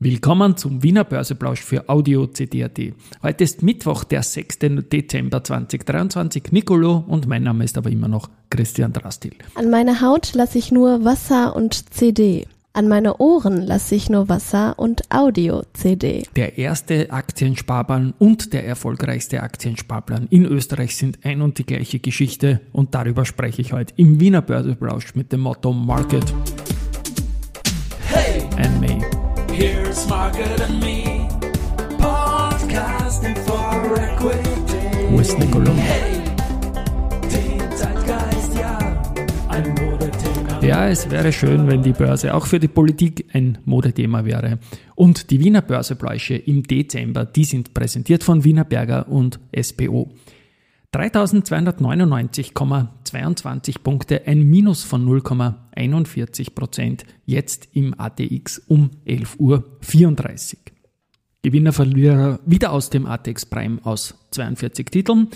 Willkommen zum Wiener Börseplausch für Audio CD.at. Heute ist Mittwoch, der 6. Dezember 2023. Nicolo und mein Name ist aber immer noch Christian Drastil. An meine Haut lasse ich nur Wasser und CD. An meine Ohren lasse ich nur Wasser und Audio-CD. Der erste Aktiensparplan und der erfolgreichste Aktiensparplan in Österreich sind ein und die gleiche Geschichte und darüber spreche ich heute im Wiener Börseplausch mit dem Motto Market hey. and Me. Here's Market and Me, podcasting for equity. Wo ist Nicolo? Hey, den Zeitgeist, ja, ein Modethema. Ja, es wäre schön, wenn die Börse auch für die Politik ein Modethema wäre. Und die Wiener Börsebläusche im Dezember, die sind präsentiert von Wiener Berger und SPO. 3299,22 Punkte, ein Minus von 0,41 Prozent, jetzt im ATX um 11.34 Uhr. Gewinner, Verlierer wieder aus dem ATX Prime aus 42 Titeln.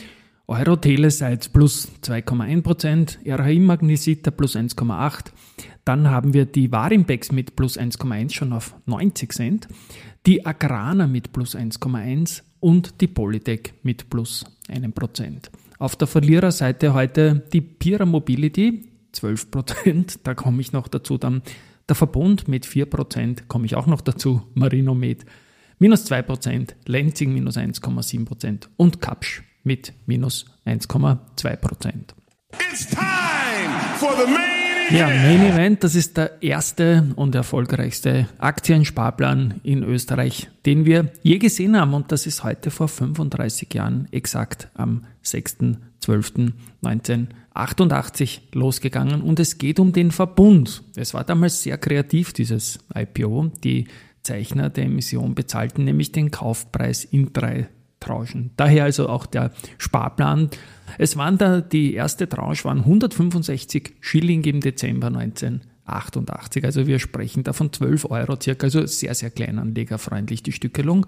Euro Telesites plus 2,1%, Prozent, RHI Magnesita plus 1,8%, dann haben wir die Warimbex mit plus 1,1 schon auf 90 Cent, die Agrana mit plus 1,1 und die Polytech mit plus einem Prozent. Auf der Verliererseite heute die Pira Mobility, 12 Prozent, da komme ich noch dazu. Dann der Verbund mit 4 Prozent, komme ich auch noch dazu. Marino mit minus 2 Prozent, Lenzing minus 1,7 Prozent und Kapsch mit minus 1,2 Prozent. It's time for the main ja, Main Event, das ist der erste und erfolgreichste Aktiensparplan in Österreich, den wir je gesehen haben. Und das ist heute vor 35 Jahren exakt am 6.12.1988 losgegangen. Und es geht um den Verbund. Es war damals sehr kreativ, dieses IPO. Die Zeichner der Emission bezahlten nämlich den Kaufpreis in drei Tranchen. Daher also auch der Sparplan es waren da, die erste Tranche waren 165 Schilling im Dezember 1988. Also wir sprechen da von 12 Euro circa, also sehr, sehr kleinanlegerfreundlich die Stückelung.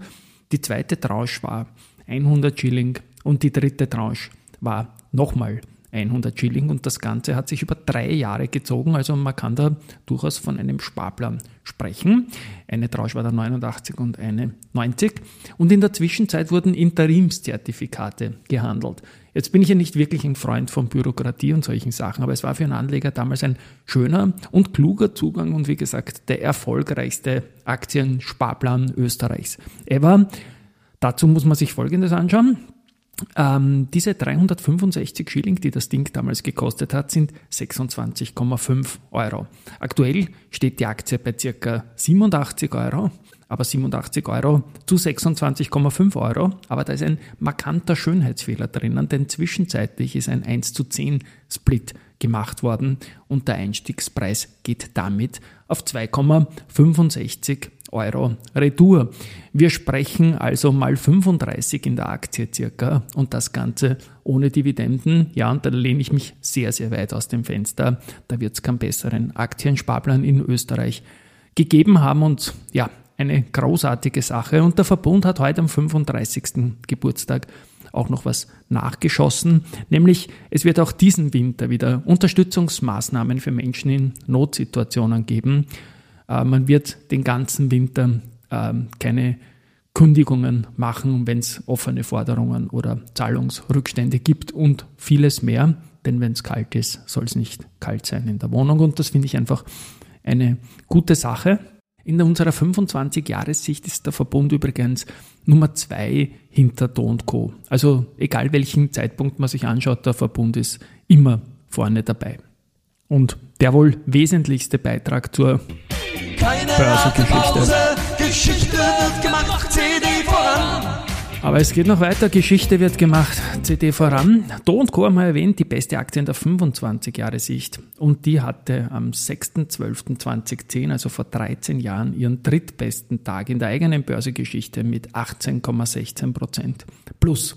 Die zweite Tranche war 100 Schilling und die dritte Tranche war nochmal 100 Schilling und das Ganze hat sich über drei Jahre gezogen, also man kann da durchaus von einem Sparplan sprechen. Eine Tranche war da 89 und eine 90 und in der Zwischenzeit wurden Interimszertifikate gehandelt. Jetzt bin ich ja nicht wirklich ein Freund von Bürokratie und solchen Sachen, aber es war für einen Anleger damals ein schöner und kluger Zugang und wie gesagt der erfolgreichste Aktiensparplan Österreichs ever. Dazu muss man sich Folgendes anschauen. Ähm, diese 365 Schilling, die das Ding damals gekostet hat, sind 26,5 Euro. Aktuell steht die Aktie bei circa 87 Euro aber 87 Euro zu 26,5 Euro. Aber da ist ein markanter Schönheitsfehler drinnen, denn zwischenzeitlich ist ein 1 zu 10 Split gemacht worden und der Einstiegspreis geht damit auf 2,65 Euro Retour. Wir sprechen also mal 35 in der Aktie circa und das Ganze ohne Dividenden. Ja, und da lehne ich mich sehr, sehr weit aus dem Fenster. Da wird es keinen besseren Aktiensparplan in Österreich gegeben haben und ja, eine großartige Sache. Und der Verbund hat heute am 35. Geburtstag auch noch was nachgeschossen, nämlich es wird auch diesen Winter wieder Unterstützungsmaßnahmen für Menschen in Notsituationen geben. Äh, man wird den ganzen Winter ähm, keine Kündigungen machen, wenn es offene Forderungen oder Zahlungsrückstände gibt und vieles mehr. Denn wenn es kalt ist, soll es nicht kalt sein in der Wohnung. Und das finde ich einfach eine gute Sache. In unserer 25-Jahressicht ist der Verbund übrigens Nummer zwei hinter Do Co. Also egal welchen Zeitpunkt man sich anschaut, der Verbund ist immer vorne dabei. Und der wohl wesentlichste Beitrag zur Börsengeschichte. Geschichte wird gemacht, CD voran. Aber es geht noch weiter, Geschichte wird gemacht, CD voran. Do und Co. haben wir erwähnt, die beste Aktie in der 25-Jahre-Sicht. Und die hatte am 6.12.2010, also vor 13 Jahren, ihren drittbesten Tag in der eigenen Börsegeschichte mit 18,16 Prozent. Plus.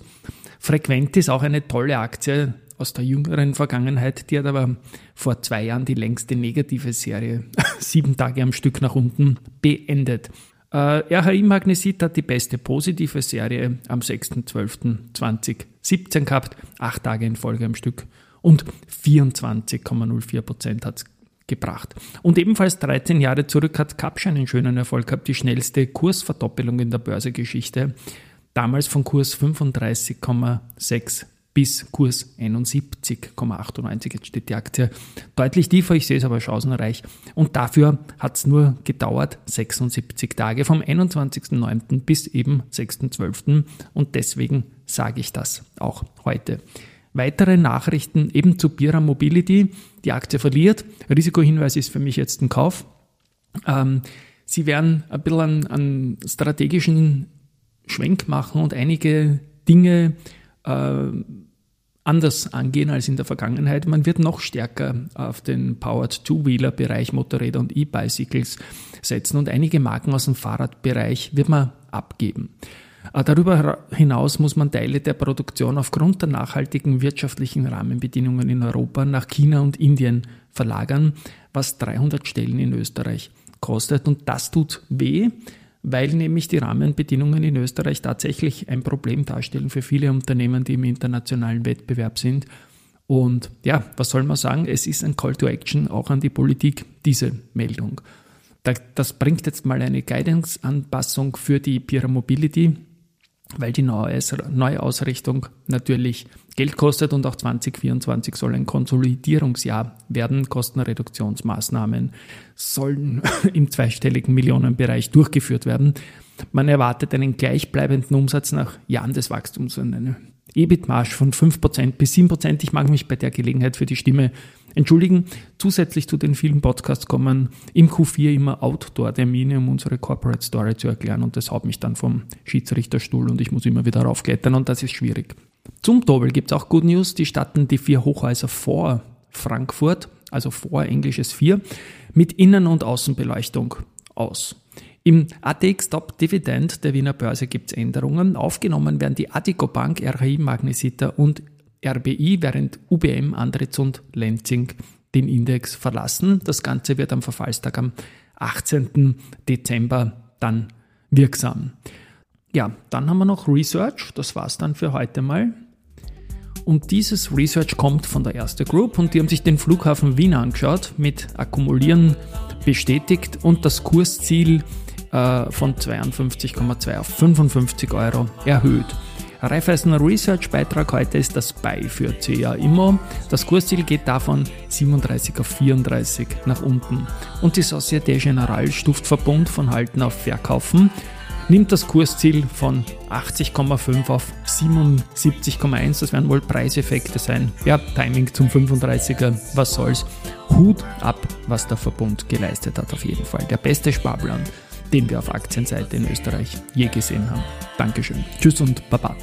Frequent ist auch eine tolle Aktie aus der jüngeren Vergangenheit. Die hat aber vor zwei Jahren die längste negative Serie, sieben Tage am Stück nach unten, beendet. Äh, RHI Magnesit hat die beste positive Serie am 6.12.2017 gehabt, acht Tage in Folge am Stück und 24,04 Prozent hat es gebracht. Und ebenfalls 13 Jahre zurück hat Capsch einen schönen Erfolg gehabt, die schnellste Kursverdoppelung in der Börsegeschichte. Damals von Kurs 35,6 bis Kurs 71,98. Jetzt steht die Aktie deutlich tiefer, ich sehe es aber chancenreich. Und dafür hat es nur gedauert 76 Tage vom 21.09. bis eben 6.12. Und deswegen sage ich das auch heute. Weitere Nachrichten eben zu Bira Mobility. Die Aktie verliert. Risikohinweis ist für mich jetzt ein Kauf. Ähm, sie werden ein bisschen einen, strategischen Schwenk machen und einige Dinge anders angehen als in der Vergangenheit. Man wird noch stärker auf den Powered Two-Wheeler-Bereich, Motorräder und E-Bicycles setzen und einige Marken aus dem Fahrradbereich wird man abgeben. Äh, darüber hinaus muss man Teile der Produktion aufgrund der nachhaltigen wirtschaftlichen Rahmenbedingungen in Europa nach China und Indien verlagern, was 300 Stellen in Österreich kostet. Und das tut weh, weil nämlich die Rahmenbedingungen in Österreich tatsächlich ein Problem darstellen für viele Unternehmen, die im internationalen Wettbewerb sind. Und ja, was soll man sagen? Es ist ein Call to Action auch an die Politik, diese Meldung. Das bringt jetzt mal eine Guidance-Anpassung für die Pira Mobility weil die Neuausrichtung natürlich Geld kostet und auch 2024 soll ein Konsolidierungsjahr werden. Kostenreduktionsmaßnahmen sollen im zweistelligen Millionenbereich durchgeführt werden. Man erwartet einen gleichbleibenden Umsatz nach Jahren des Wachstums und eine EBIT-Marge von 5% bis 7%. Ich mag mich bei der Gelegenheit für die Stimme entschuldigen. Zusätzlich zu den vielen Podcasts kommen im Q4 immer Outdoor-Termine, um unsere Corporate Story zu erklären und das haut mich dann vom Schiedsrichterstuhl und ich muss immer wieder raufklettern und das ist schwierig. Zum Dobel gibt es auch Good News. Die statten die vier Hochhäuser vor Frankfurt, also vor englisches 4, mit Innen- und Außenbeleuchtung aus. Im ATX Top Dividend der Wiener Börse gibt es Änderungen. Aufgenommen werden die Adico Bank, RHI Magnesita und RBI, während UBM, Andritz und Lenzing den Index verlassen. Das Ganze wird am Verfallstag am 18. Dezember dann wirksam. Ja, dann haben wir noch Research. Das war's dann für heute mal. Und dieses Research kommt von der Erste Group und die haben sich den Flughafen Wien angeschaut, mit Akkumulieren bestätigt und das Kursziel äh, von 52,2 auf 55 Euro erhöht. Raiffeisen Research Beitrag heute ist das Buy für CA Immo. Das Kursziel geht davon 37 auf 34 nach unten. Und die Societe Generale stuft Verbund von Halten auf Verkaufen, nimmt das Kursziel von 80,5 auf 77,1. Das werden wohl Preiseffekte sein. Ja, Timing zum 35er, was soll's. Hut ab, was der Verbund geleistet hat, auf jeden Fall. Der beste Sparplan den wir auf Aktienseite in Österreich je gesehen haben. Dankeschön. Tschüss und Baba.